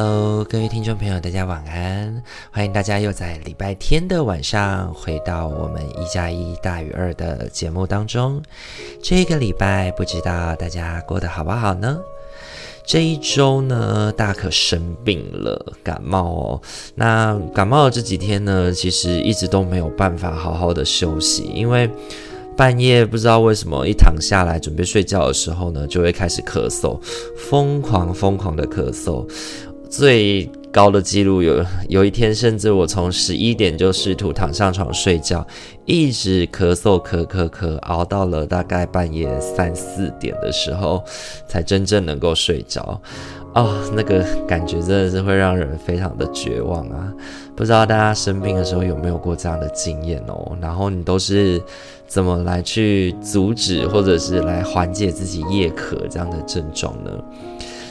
Hello，各位听众朋友，大家晚安！欢迎大家又在礼拜天的晚上回到我们一加一大于二的节目当中。这个礼拜不知道大家过得好不好呢？这一周呢，大可生病了，感冒哦。那感冒的这几天呢，其实一直都没有办法好好的休息，因为半夜不知道为什么一躺下来准备睡觉的时候呢，就会开始咳嗽，疯狂疯狂的咳嗽。最高的记录有有一天，甚至我从十一点就试图躺上床睡觉，一直咳嗽咳咳咳，熬到了大概半夜三四点的时候，才真正能够睡着。哦，那个感觉真的是会让人非常的绝望啊！不知道大家生病的时候有没有过这样的经验哦？然后你都是怎么来去阻止，或者是来缓解自己夜咳这样的症状呢？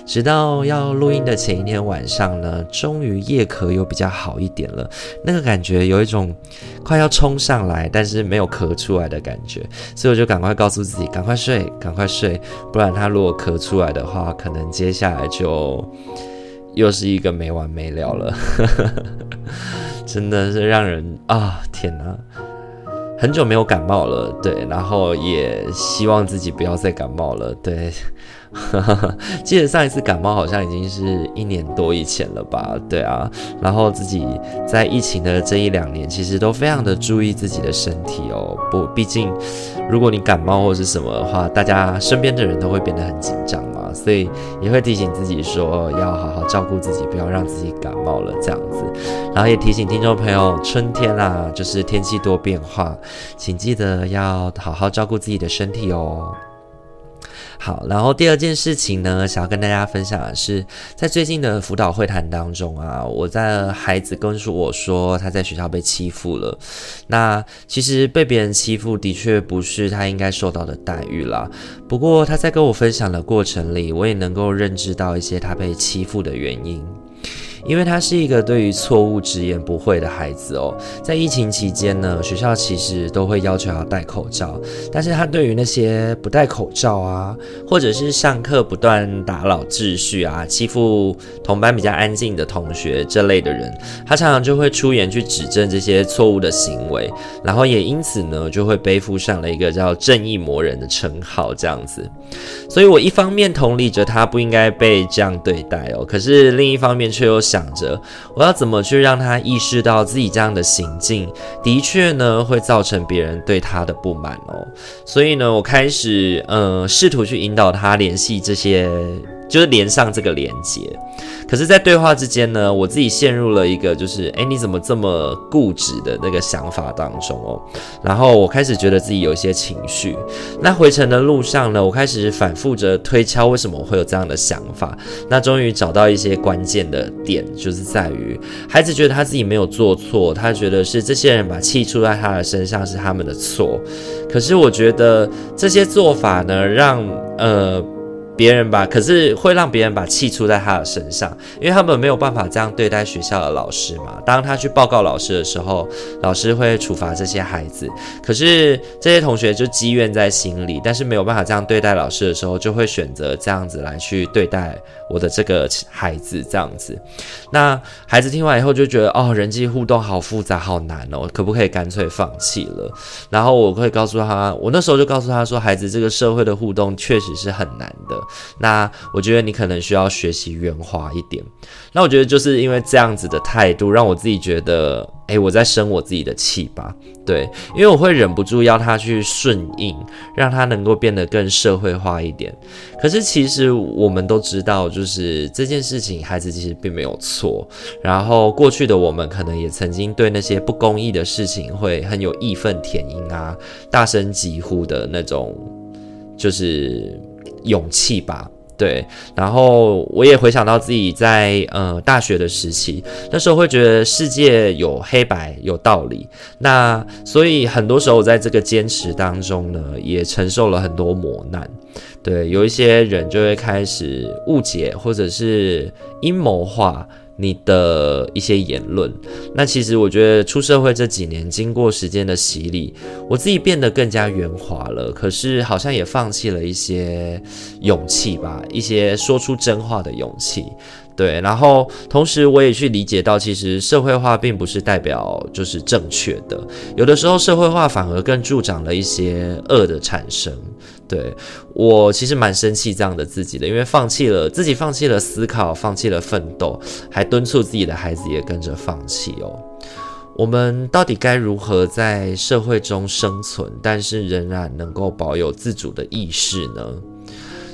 直到要录音的前一天晚上呢，终于夜咳又比较好一点了。那个感觉有一种快要冲上来，但是没有咳出来的感觉，所以我就赶快告诉自己，赶快睡，赶快睡，不然他如果咳出来的话，可能接下来就又是一个没完没了了。真的是让人啊，天哪！很久没有感冒了，对，然后也希望自己不要再感冒了，对。记得上一次感冒好像已经是一年多以前了吧？对啊，然后自己在疫情的这一两年，其实都非常的注意自己的身体哦。不，毕竟如果你感冒或是什么的话，大家身边的人都会变得很紧张嘛，所以也会提醒自己说要好好照顾自己，不要让自己感冒了这样子。然后也提醒听众朋友，春天啦，就是天气多变化，请记得要好好照顾自己的身体哦。好，然后第二件事情呢，想要跟大家分享的是，在最近的辅导会谈当中啊，我在孩子跟我说他在学校被欺负了。那其实被别人欺负的确不是他应该受到的待遇啦。不过他在跟我分享的过程里，我也能够认知到一些他被欺负的原因。因为他是一个对于错误直言不讳的孩子哦，在疫情期间呢，学校其实都会要求要戴口罩，但是他对于那些不戴口罩啊，或者是上课不断打扰秩序啊，欺负同班比较安静的同学这类的人，他常常就会出言去指正这些错误的行为，然后也因此呢，就会背负上了一个叫正义魔人的称号这样子。所以我一方面同理着他不应该被这样对待哦，可是另一方面却又想。想着我要怎么去让他意识到自己这样的行径的确呢会造成别人对他的不满哦，所以呢我开始呃试图去引导他联系这些。就是连上这个连接，可是，在对话之间呢，我自己陷入了一个就是，诶，你怎么这么固执的那个想法当中哦。然后我开始觉得自己有一些情绪。那回程的路上呢，我开始反复着推敲为什么我会有这样的想法。那终于找到一些关键的点，就是在于孩子觉得他自己没有做错，他觉得是这些人把气出在他的身上是他们的错。可是我觉得这些做法呢，让呃。别人吧，可是会让别人把气出在他的身上，因为他们没有办法这样对待学校的老师嘛。当他去报告老师的时候，老师会处罚这些孩子。可是这些同学就积怨在心里，但是没有办法这样对待老师的时候，就会选择这样子来去对待我的这个孩子，这样子。那孩子听完以后就觉得，哦，人际互动好复杂，好难哦，可不可以干脆放弃了？然后我会告诉他，我那时候就告诉他说，孩子，这个社会的互动确实是很难的。那我觉得你可能需要学习圆滑一点。那我觉得就是因为这样子的态度，让我自己觉得，诶，我在生我自己的气吧。对，因为我会忍不住要他去顺应，让他能够变得更社会化一点。可是其实我们都知道，就是这件事情，孩子其实并没有错。然后过去的我们可能也曾经对那些不公义的事情会很有义愤填膺啊，大声疾呼的那种，就是。勇气吧，对，然后我也回想到自己在呃大学的时期，那时候会觉得世界有黑白有道理，那所以很多时候我在这个坚持当中呢，也承受了很多磨难。对，有一些人就会开始误解或者是阴谋化。你的一些言论，那其实我觉得出社会这几年，经过时间的洗礼，我自己变得更加圆滑了。可是好像也放弃了一些勇气吧，一些说出真话的勇气。对，然后同时我也去理解到，其实社会化并不是代表就是正确的，有的时候社会化反而更助长了一些恶的产生。对，我其实蛮生气这样的自己的，因为放弃了自己，放弃了思考，放弃了奋斗，还敦促自己的孩子也跟着放弃哦。我们到底该如何在社会中生存，但是仍然能够保有自主的意识呢？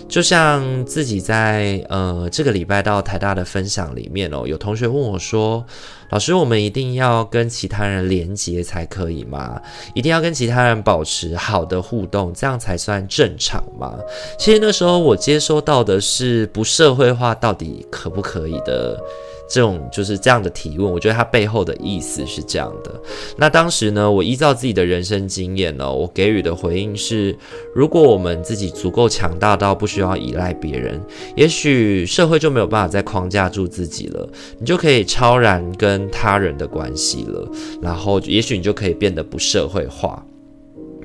就像自己在呃这个礼拜到台大的分享里面哦，有同学问我说：“老师，我们一定要跟其他人连接才可以吗？一定要跟其他人保持好的互动，这样才算正常吗？”其实那时候我接收到的是不社会化到底可不可以的。这种就是这样的提问，我觉得它背后的意思是这样的。那当时呢，我依照自己的人生经验呢，我给予的回应是：如果我们自己足够强大到不需要依赖别人，也许社会就没有办法再框架住自己了，你就可以超然跟他人的关系了，然后也许你就可以变得不社会化。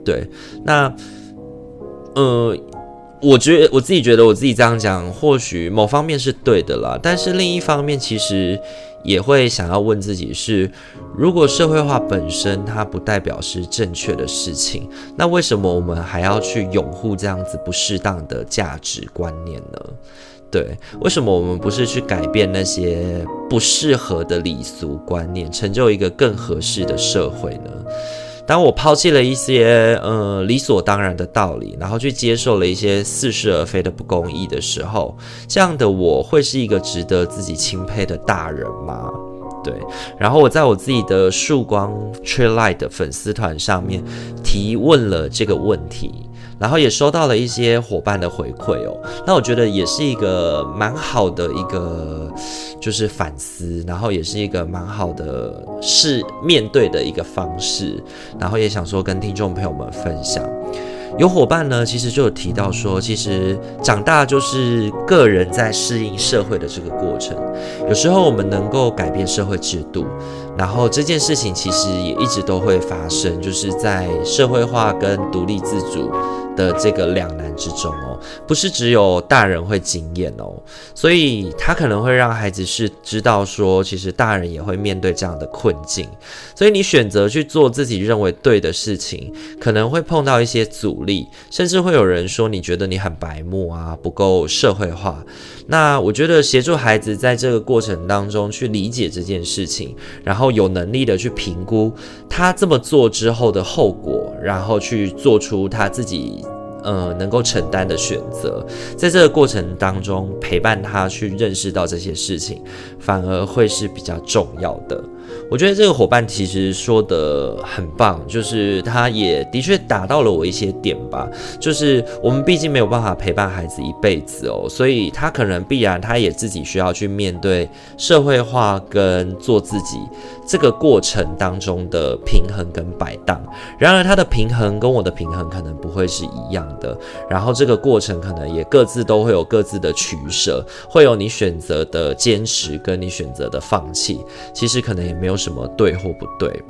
对，那，呃。我觉得我自己觉得我自己这样讲，或许某方面是对的啦，但是另一方面，其实也会想要问自己是：如果社会化本身它不代表是正确的事情，那为什么我们还要去拥护这样子不适当的价值观念呢？对，为什么我们不是去改变那些不适合的礼俗观念，成就一个更合适的社会呢？当我抛弃了一些呃理所当然的道理，然后去接受了一些似是而非的不公义的时候，这样的我会是一个值得自己钦佩的大人吗？对。然后我在我自己的曙光 Tree Light 的粉丝团上面提问了这个问题。然后也收到了一些伙伴的回馈哦，那我觉得也是一个蛮好的一个就是反思，然后也是一个蛮好的是面对的一个方式，然后也想说跟听众朋友们分享。有伙伴呢，其实就有提到说，其实长大就是个人在适应社会的这个过程，有时候我们能够改变社会制度，然后这件事情其实也一直都会发生，就是在社会化跟独立自主的这个两难之中哦，不是只有大人会经验哦，所以他可能会让孩子是知道说，其实大人也会面对这样的困境，所以你选择去做自己认为对的事情，可能会碰到一些阻力，甚至会有人说你觉得你很白目啊，不够社会化。那我觉得协助孩子在这个过程当中去理解这件事情，然后有能力的去评估他这么做之后的后果，然后去做出他自己。呃，能够承担的选择，在这个过程当中陪伴他去认识到这些事情，反而会是比较重要的。我觉得这个伙伴其实说得很棒，就是他也的确打到了我一些点吧。就是我们毕竟没有办法陪伴孩子一辈子哦，所以他可能必然他也自己需要去面对社会化跟做自己这个过程当中的平衡跟摆荡。然而他的平衡跟我的平衡可能不会是一样的，然后这个过程可能也各自都会有各自的取舍，会有你选择的坚持跟你选择的放弃。其实可能也没有什么对或不对。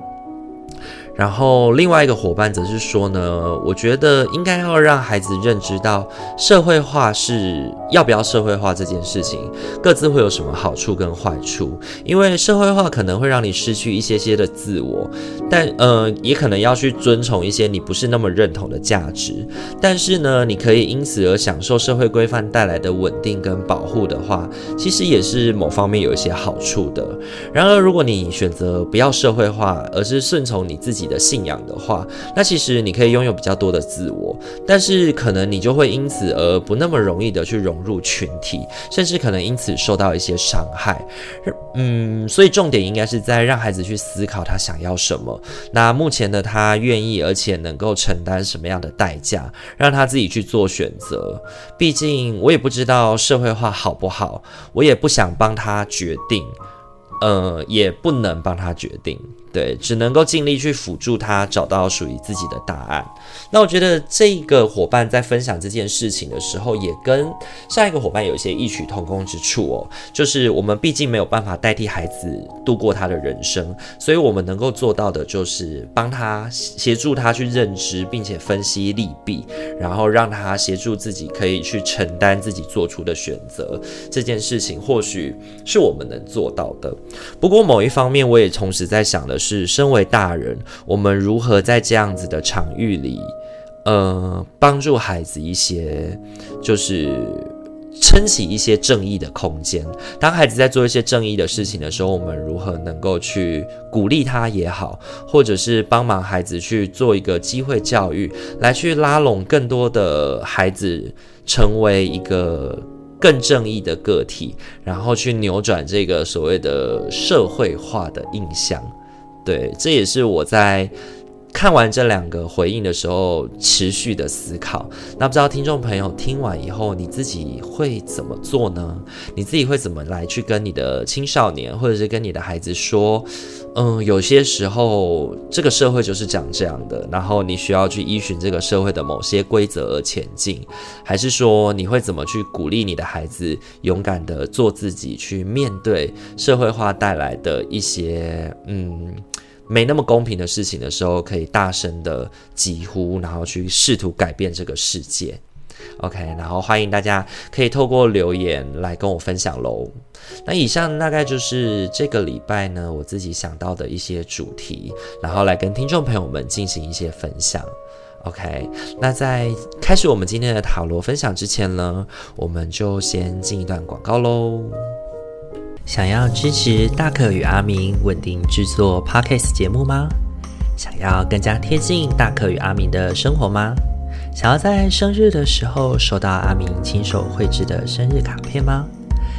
然后另外一个伙伴则是说呢，我觉得应该要让孩子认知到社会化是要不要社会化这件事情，各自会有什么好处跟坏处。因为社会化可能会让你失去一些些的自我，但呃也可能要去遵从一些你不是那么认同的价值。但是呢，你可以因此而享受社会规范带来的稳定跟保护的话，其实也是某方面有一些好处的。然而，如果你选择不要社会化，而是顺从你自己的信仰的话，那其实你可以拥有比较多的自我，但是可能你就会因此而不那么容易的去融入群体，甚至可能因此受到一些伤害。嗯，所以重点应该是在让孩子去思考他想要什么。那目前的他愿意而且能够承担什么样的代价，让他自己去做选择。毕竟我也不知道社会化好不好，我也不想帮他决定。呃，也不能帮他决定，对，只能够尽力去辅助他找到属于自己的答案。那我觉得这个伙伴在分享这件事情的时候，也跟上一个伙伴有一些异曲同工之处哦，就是我们毕竟没有办法代替孩子度过他的人生，所以我们能够做到的就是帮他协助他去认知，并且分析利弊，然后让他协助自己可以去承担自己做出的选择。这件事情或许是我们能做到的。不过，某一方面，我也同时在想的是，身为大人，我们如何在这样子的场域里，呃，帮助孩子一些，就是撑起一些正义的空间。当孩子在做一些正义的事情的时候，我们如何能够去鼓励他也好，或者是帮忙孩子去做一个机会教育，来去拉拢更多的孩子，成为一个。更正义的个体，然后去扭转这个所谓的社会化的印象，对，这也是我在看完这两个回应的时候持续的思考。那不知道听众朋友听完以后，你自己会怎么做呢？你自己会怎么来去跟你的青少年，或者是跟你的孩子说？嗯，有些时候这个社会就是长这样的，然后你需要去依循这个社会的某些规则而前进，还是说你会怎么去鼓励你的孩子勇敢的做自己，去面对社会化带来的一些嗯没那么公平的事情的时候，可以大声的疾呼，然后去试图改变这个世界。OK，然后欢迎大家可以透过留言来跟我分享喽。那以上大概就是这个礼拜呢，我自己想到的一些主题，然后来跟听众朋友们进行一些分享。OK，那在开始我们今天的塔罗分享之前呢，我们就先进一段广告喽。想要支持大可与阿明稳定制作 Podcast 节目吗？想要更加贴近大可与阿明的生活吗？想要在生日的时候收到阿明亲手绘制的生日卡片吗？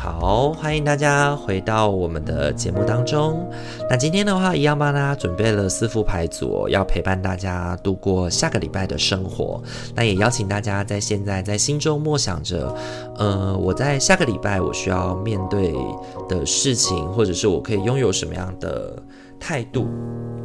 好，欢迎大家回到我们的节目当中。那今天的话，一样帮大家准备了四副牌组，要陪伴大家度过下个礼拜的生活。那也邀请大家在现在在心中默想着，呃，我在下个礼拜我需要面对的事情，或者是我可以拥有什么样的态度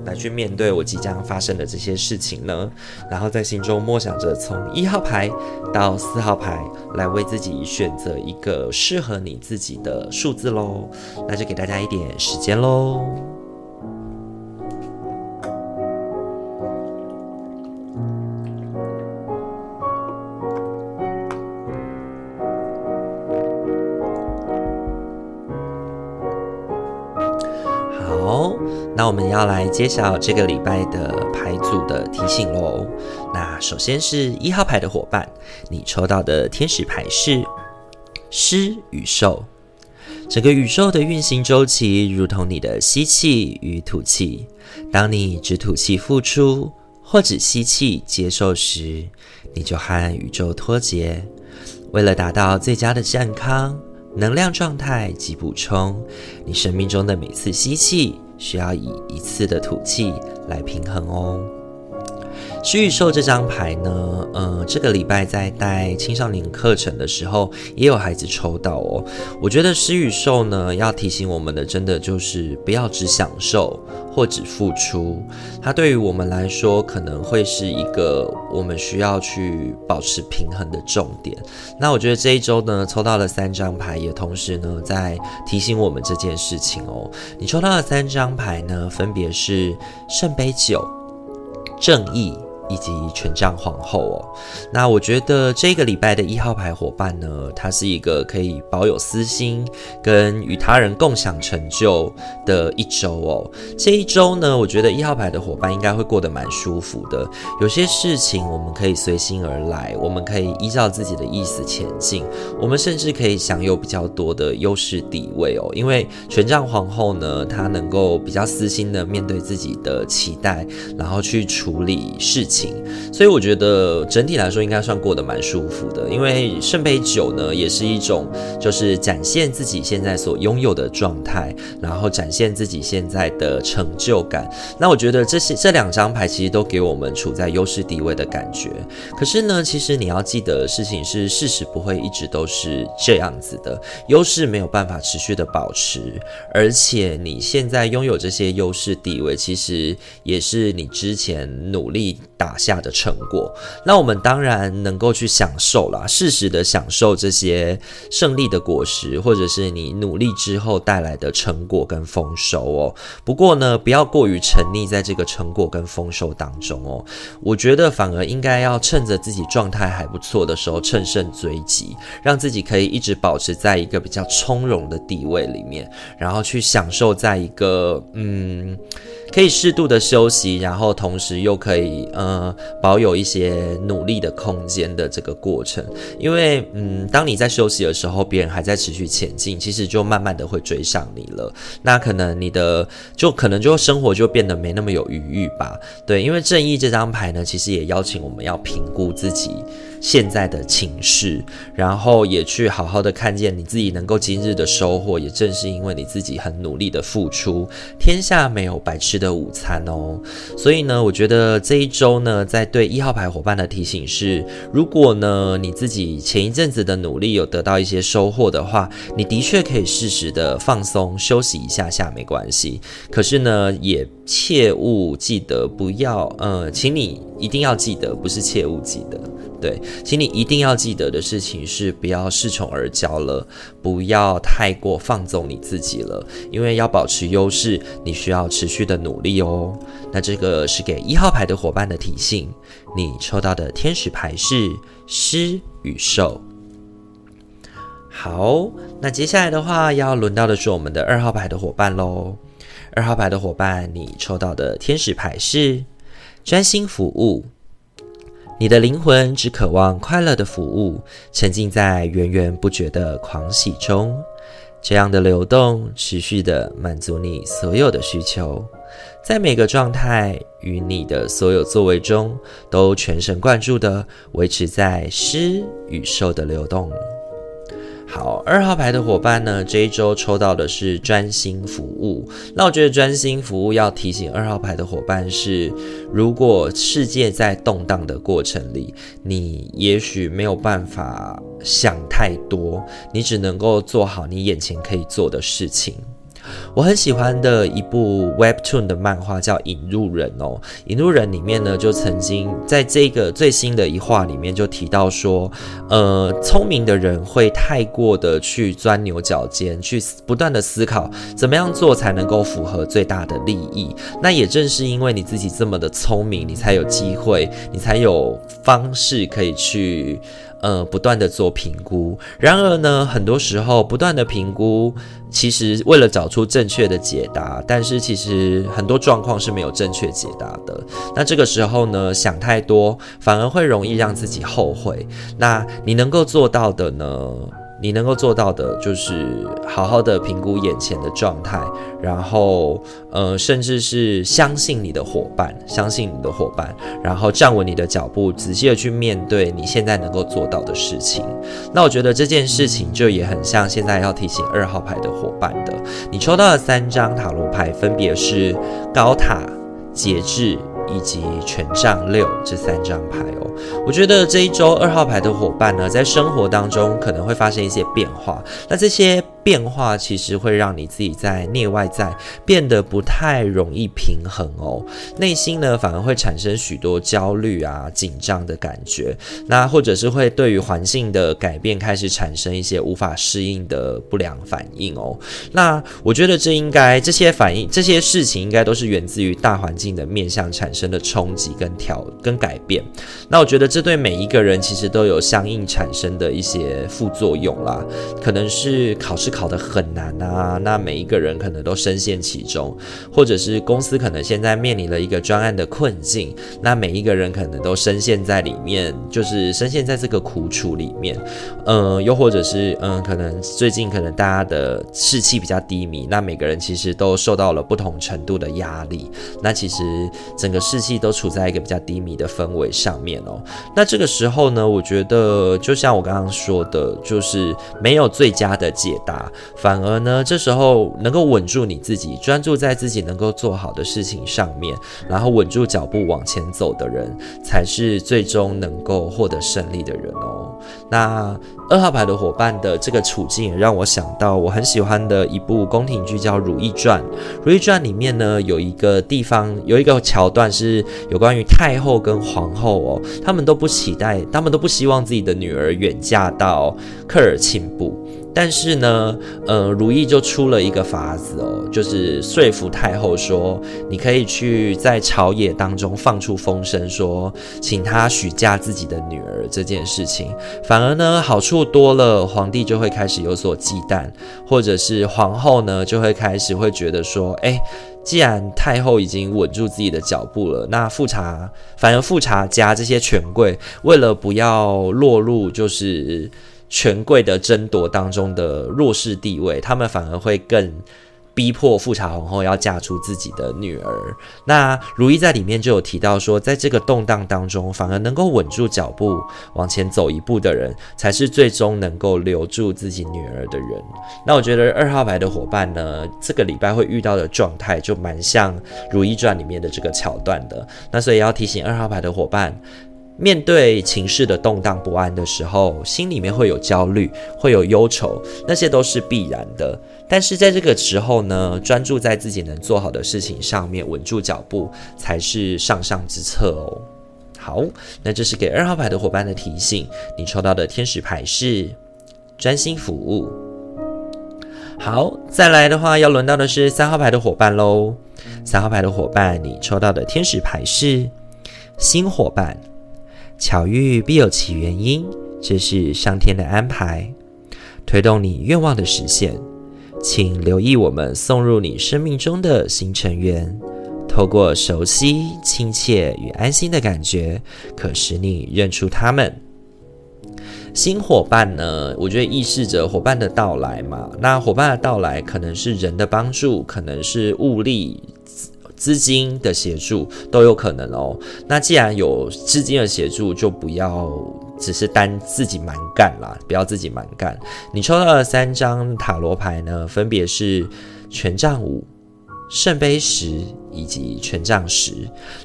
来去面对我即将发生的这些事情呢？然后在心中默想着，从一号牌到四号牌，来为自己选择一个适合你自己的数字喽。那就给大家一点时间喽。那我们要来揭晓这个礼拜的牌组的提醒喽。那首先是一号牌的伙伴，你抽到的天使牌是狮与兽。整个宇宙的运行周期如同你的吸气与吐气。当你只吐气付出，或只吸气接受时，你就和宇宙脱节。为了达到最佳的健康、能量状态及补充，你生命中的每次吸气。需要以一次的吐气来平衡哦。食与兽这张牌呢，呃，这个礼拜在带青少年课程的时候，也有孩子抽到哦。我觉得食与兽呢，要提醒我们的，真的就是不要只享受或只付出。它对于我们来说，可能会是一个我们需要去保持平衡的重点。那我觉得这一周呢，抽到了三张牌，也同时呢，在提醒我们这件事情哦。你抽到的三张牌呢，分别是圣杯九、正义。以及权杖皇后哦。那我觉得这个礼拜的一号牌伙伴呢，他是一个可以保有私心跟与他人共享成就的一周哦。这一周呢，我觉得一号牌的伙伴应该会过得蛮舒服的。有些事情我们可以随心而来，我们可以依照自己的意思前进，我们甚至可以享有比较多的优势地位哦。因为权杖皇后呢，她能够比较私心的面对自己的期待，然后去处理事情，所以我觉得整体来说应该算过得蛮舒服的。因为圣杯九呢，也是一种就是展现自己现在所拥有的状态，然后展现自己现在的成就感。那我觉得这些这两张牌其实都给我们处在优势地位的感觉。可是呢，其实你要记得事情是，事实不会一直都是这样子的，优势没有办法持续的保持，而且你现在拥有这些优势地位，其实也是你之前努力打下的成果。那我们当然能够去享受啦，适时的享受这些胜利的果实，或者是你努力之后带来的成果跟丰收哦。不过呢，不要过于沉溺在这个成果跟丰收当中哦。我觉得反而应该要趁着自己状态还不错的时候，乘胜追击，让自己可以一直保持在一个比较从容的地位里面，然后去享受在一个嗯。可以适度的休息，然后同时又可以呃保有一些努力的空间的这个过程，因为嗯，当你在休息的时候，别人还在持续前进，其实就慢慢的会追上你了。那可能你的就可能就生活就变得没那么有余裕吧。对，因为正义这张牌呢，其实也邀请我们要评估自己现在的情势，然后也去好好的看见你自己能够今日的收获，也正是因为你自己很努力的付出。天下没有白吃的午餐哦，所以呢，我觉得这一周呢，在对一号牌伙伴的提醒是：如果呢你自己前一阵子的努力有得到一些收获的话，你的确可以适时的放松休息一下下没关系。可是呢，也切勿记得不要，呃，请你一定要记得，不是切勿记得。对，请你一定要记得的事情是，不要恃宠而骄了，不要太过放纵你自己了，因为要保持优势，你需要持续的努力哦。那这个是给一号牌的伙伴的提醒。你抽到的天使牌是狮与兽。好，那接下来的话要轮到的是我们的二号牌的伙伴喽。二号牌的伙伴，你抽到的天使牌是专心服务。你的灵魂只渴望快乐的服务，沉浸在源源不绝的狂喜中。这样的流动持续地满足你所有的需求，在每个状态与你的所有作为中，都全神贯注地维持在狮与兽的流动。好，二号牌的伙伴呢，这一周抽到的是专心服务。那我觉得专心服务要提醒二号牌的伙伴是，如果世界在动荡的过程里，你也许没有办法想太多，你只能够做好你眼前可以做的事情。我很喜欢的一部 Webtoon 的漫画叫《引路人》哦，《引路人》里面呢，就曾经在这个最新的一话里面就提到说，呃，聪明的人会太过的去钻牛角尖，去不断的思考怎么样做才能够符合最大的利益。那也正是因为你自己这么的聪明，你才有机会，你才有方式可以去。呃，不断的做评估，然而呢，很多时候不断的评估，其实为了找出正确的解答，但是其实很多状况是没有正确解答的。那这个时候呢，想太多反而会容易让自己后悔。那你能够做到的呢？你能够做到的就是好好的评估眼前的状态，然后呃，甚至是相信你的伙伴，相信你的伙伴，然后站稳你的脚步，仔细的去面对你现在能够做到的事情。那我觉得这件事情就也很像现在要提醒二号牌的伙伴的，你抽到的三张塔罗牌分别是高塔、节制。以及权杖六这三张牌哦，我觉得这一周二号牌的伙伴呢，在生活当中可能会发生一些变化。那这些变化其实会让你自己在内外在变得不太容易平衡哦，内心呢反而会产生许多焦虑啊、紧张的感觉，那或者是会对于环境的改变开始产生一些无法适应的不良反应哦。那我觉得这应该这些反应、这些事情应该都是源自于大环境的面向产生的冲击跟调跟改变。那我觉得这对每一个人其实都有相应产生的一些副作用啦，可能是考试。考得很难啊，那每一个人可能都深陷其中，或者是公司可能现在面临了一个专案的困境，那每一个人可能都深陷在里面，就是深陷在这个苦楚里面。嗯、又或者是嗯、可能最近可能大家的士气比较低迷，那每个人其实都受到了不同程度的压力，那其实整个士气都处在一个比较低迷的氛围上面哦。那这个时候呢，我觉得就像我刚刚说的，就是没有最佳的解答。反而呢，这时候能够稳住你自己，专注在自己能够做好的事情上面，然后稳住脚步往前走的人，才是最终能够获得胜利的人哦。那二号牌的伙伴的这个处境也让我想到我很喜欢的一部宫廷剧叫《如懿传》。《如懿传》里面呢，有一个地方有一个桥段是有关于太后跟皇后哦，他们都不期待，他们都不希望自己的女儿远嫁到科尔沁部。但是呢，呃，如意就出了一个法子哦，就是说服太后说，你可以去在朝野当中放出风声，说请她许嫁自己的女儿这件事情，反而呢好处多了，皇帝就会开始有所忌惮，或者是皇后呢就会开始会觉得说，哎，既然太后已经稳住自己的脚步了，那富察反而富察家这些权贵为了不要落入就是。权贵的争夺当中的弱势地位，他们反而会更逼迫富察皇后要嫁出自己的女儿。那如懿在里面就有提到说，在这个动荡当中，反而能够稳住脚步往前走一步的人，才是最终能够留住自己女儿的人。那我觉得二号牌的伙伴呢，这个礼拜会遇到的状态就蛮像《如懿传》里面的这个桥段的。那所以要提醒二号牌的伙伴。面对情势的动荡不安的时候，心里面会有焦虑，会有忧愁，那些都是必然的。但是在这个时候呢，专注在自己能做好的事情上面，稳住脚步，才是上上之策哦。好，那这是给二号牌的伙伴的提醒。你抽到的天使牌是专心服务。好，再来的话，要轮到的是三号牌的伙伴喽。三号牌的伙伴，你抽到的天使牌是新伙伴。巧遇必有其原因，这是上天的安排，推动你愿望的实现。请留意我们送入你生命中的新成员，透过熟悉、亲切与安心的感觉，可使你认出他们。新伙伴呢，我觉得预示着伙伴的到来嘛。那伙伴的到来，可能是人的帮助，可能是物力。资金的协助都有可能哦。那既然有资金的协助，就不要只是单自己蛮干啦，不要自己蛮干。你抽到的三张塔罗牌呢，分别是权杖五、圣杯十。以及权杖十，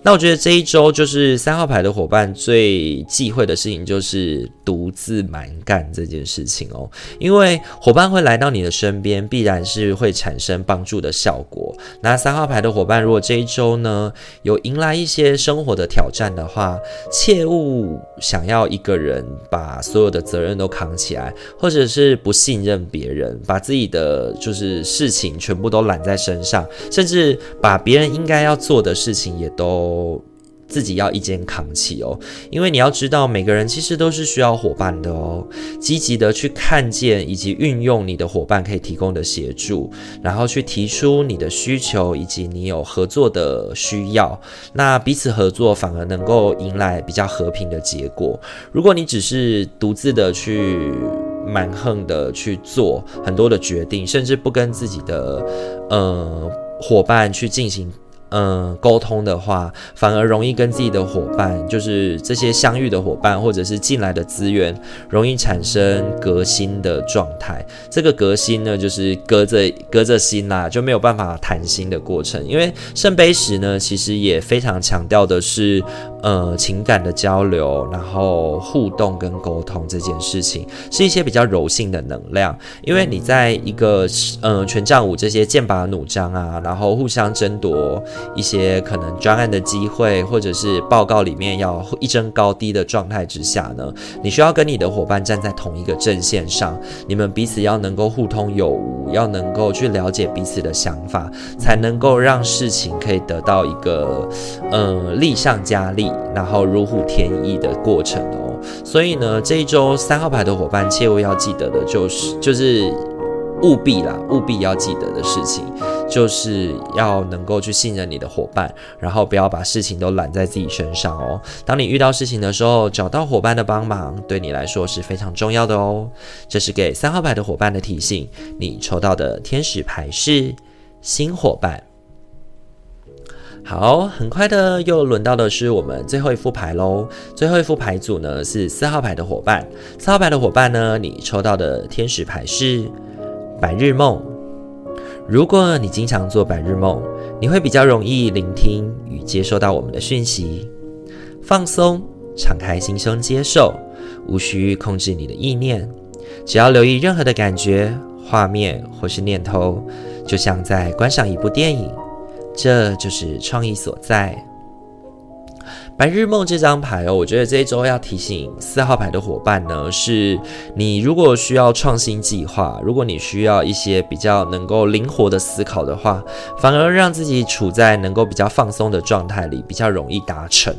那我觉得这一周就是三号牌的伙伴最忌讳的事情就是独自蛮干这件事情哦，因为伙伴会来到你的身边，必然是会产生帮助的效果。那三号牌的伙伴如果这一周呢有迎来一些生活的挑战的话，切勿想要一个人把所有的责任都扛起来，或者是不信任别人，把自己的就是事情全部都揽在身上，甚至把别人。应该要做的事情也都自己要一肩扛起哦，因为你要知道，每个人其实都是需要伙伴的哦。积极的去看见以及运用你的伙伴可以提供的协助，然后去提出你的需求以及你有合作的需要，那彼此合作反而能够迎来比较和平的结果。如果你只是独自的去蛮横的去做很多的决定，甚至不跟自己的呃伙伴去进行。嗯，沟通的话，反而容易跟自己的伙伴，就是这些相遇的伙伴，或者是进来的资源，容易产生隔心的状态。这个隔心呢，就是隔着隔着心啦，就没有办法谈心的过程。因为圣杯十呢，其实也非常强调的是呃情感的交流，然后互动跟沟通这件事情，是一些比较柔性的能量。因为你在一个呃权杖五这些剑拔弩张啊，然后互相争夺一些可能专案的机会，或者是报告里面要一争高低的状态之下呢，你需要跟你的伙伴站在同一个阵线上，你们彼此要能够互通有无，要能够去了解彼此的想法，才能够让事情可以得到一个呃力上加力，然后如虎添翼的过程哦。所以呢，这一周三号牌的伙伴切勿要记得的就是，就是务必啦，务必要记得的事情，就是要能够去信任你的伙伴，然后不要把事情都揽在自己身上哦。当你遇到事情的时候，找到伙伴的帮忙，对你来说是非常重要的哦。这是给三号牌的伙伴的提醒。你抽到的天使牌是新伙伴。好，很快的又轮到的是我们最后一副牌喽。最后一副牌组呢是四号牌的伙伴。四号牌的伙伴呢，你抽到的天使牌是白日梦。如果你经常做白日梦，你会比较容易聆听与接收到我们的讯息。放松，敞开心胸接受，无需控制你的意念，只要留意任何的感觉、画面或是念头，就像在观赏一部电影。这就是创意所在。白日梦这张牌哦，我觉得这一周要提醒四号牌的伙伴呢，是你如果需要创新计划，如果你需要一些比较能够灵活的思考的话，反而让自己处在能够比较放松的状态里，比较容易达成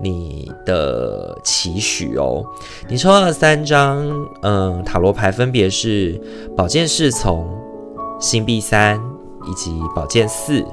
你的期许哦。你抽到的三张，嗯，塔罗牌分别是宝剑侍从、星币三以及宝剑四。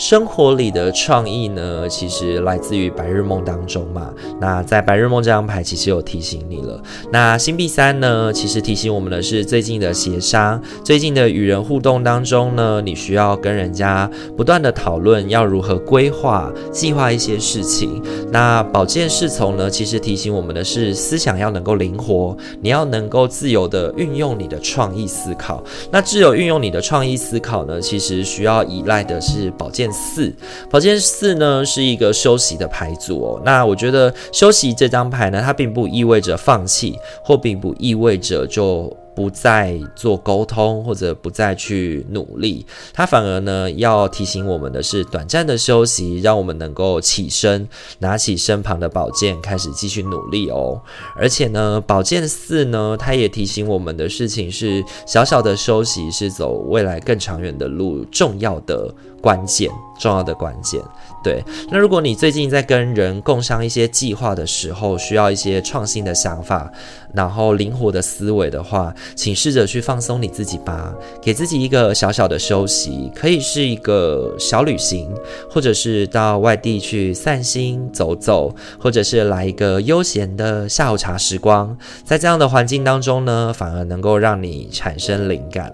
生活里的创意呢，其实来自于白日梦当中嘛。那在白日梦这张牌，其实有提醒你了。那星币三呢，其实提醒我们的是最近的协商，最近的与人互动当中呢，你需要跟人家不断的讨论要如何规划、计划一些事情。那宝剑侍从呢，其实提醒我们的是思想要能够灵活，你要能够自由的运用你的创意思考。那自由运用你的创意思考呢，其实需要依赖的是宝剑四，宝剑四呢是一个休息的牌组哦。那我觉得休息这张牌呢，它并不意味着放弃，或并不意味着就。不再做沟通，或者不再去努力，它反而呢要提醒我们的是短暂的休息，让我们能够起身，拿起身旁的宝剑，开始继续努力哦。而且呢，宝剑四呢，它也提醒我们的事情是，小小的休息是走未来更长远的路重要的关键，重要的关键。对，那如果你最近在跟人共商一些计划的时候，需要一些创新的想法，然后灵活的思维的话，请试着去放松你自己吧，给自己一个小小的休息，可以是一个小旅行，或者是到外地去散心走走，或者是来一个悠闲的下午茶时光，在这样的环境当中呢，反而能够让你产生灵感，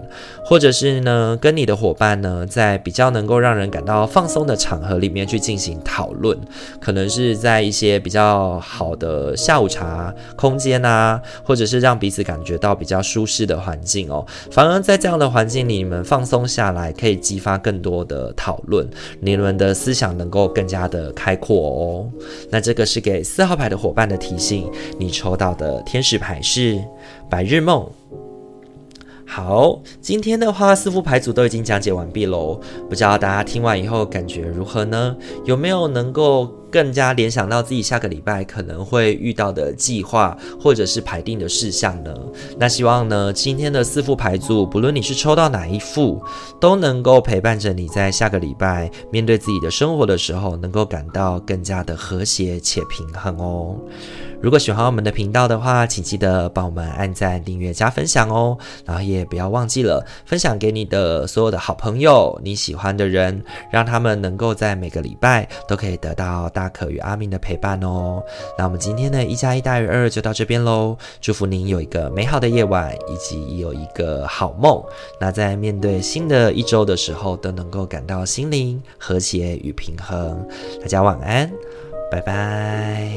或者是呢，跟你的伙伴呢，在比较能够让人感到放松的场合里面去。进行讨论，可能是在一些比较好的下午茶空间啊，或者是让彼此感觉到比较舒适的环境哦。反而在这样的环境里，你们放松下来，可以激发更多的讨论，你们的思想能够更加的开阔哦。那这个是给四号牌的伙伴的提醒，你抽到的天使牌是白日梦。好，今天的话四副牌组都已经讲解完毕喽，不知道大家听完以后感觉如何呢？有没有能够更加联想到自己下个礼拜可能会遇到的计划或者是排定的事项呢？那希望呢，今天的四副牌组，不论你是抽到哪一副，都能够陪伴着你在下个礼拜面对自己的生活的时候，能够感到更加的和谐且平衡哦。如果喜欢我们的频道的话，请记得帮我们按赞、订阅、加分享哦。然后也不要忘记了分享给你的所有的好朋友、你喜欢的人，让他们能够在每个礼拜都可以得到大可与阿明的陪伴哦。那我们今天的一加一大于二就到这边喽。祝福您有一个美好的夜晚，以及有一个好梦。那在面对新的一周的时候，都能够感到心灵和谐与平衡。大家晚安，拜拜。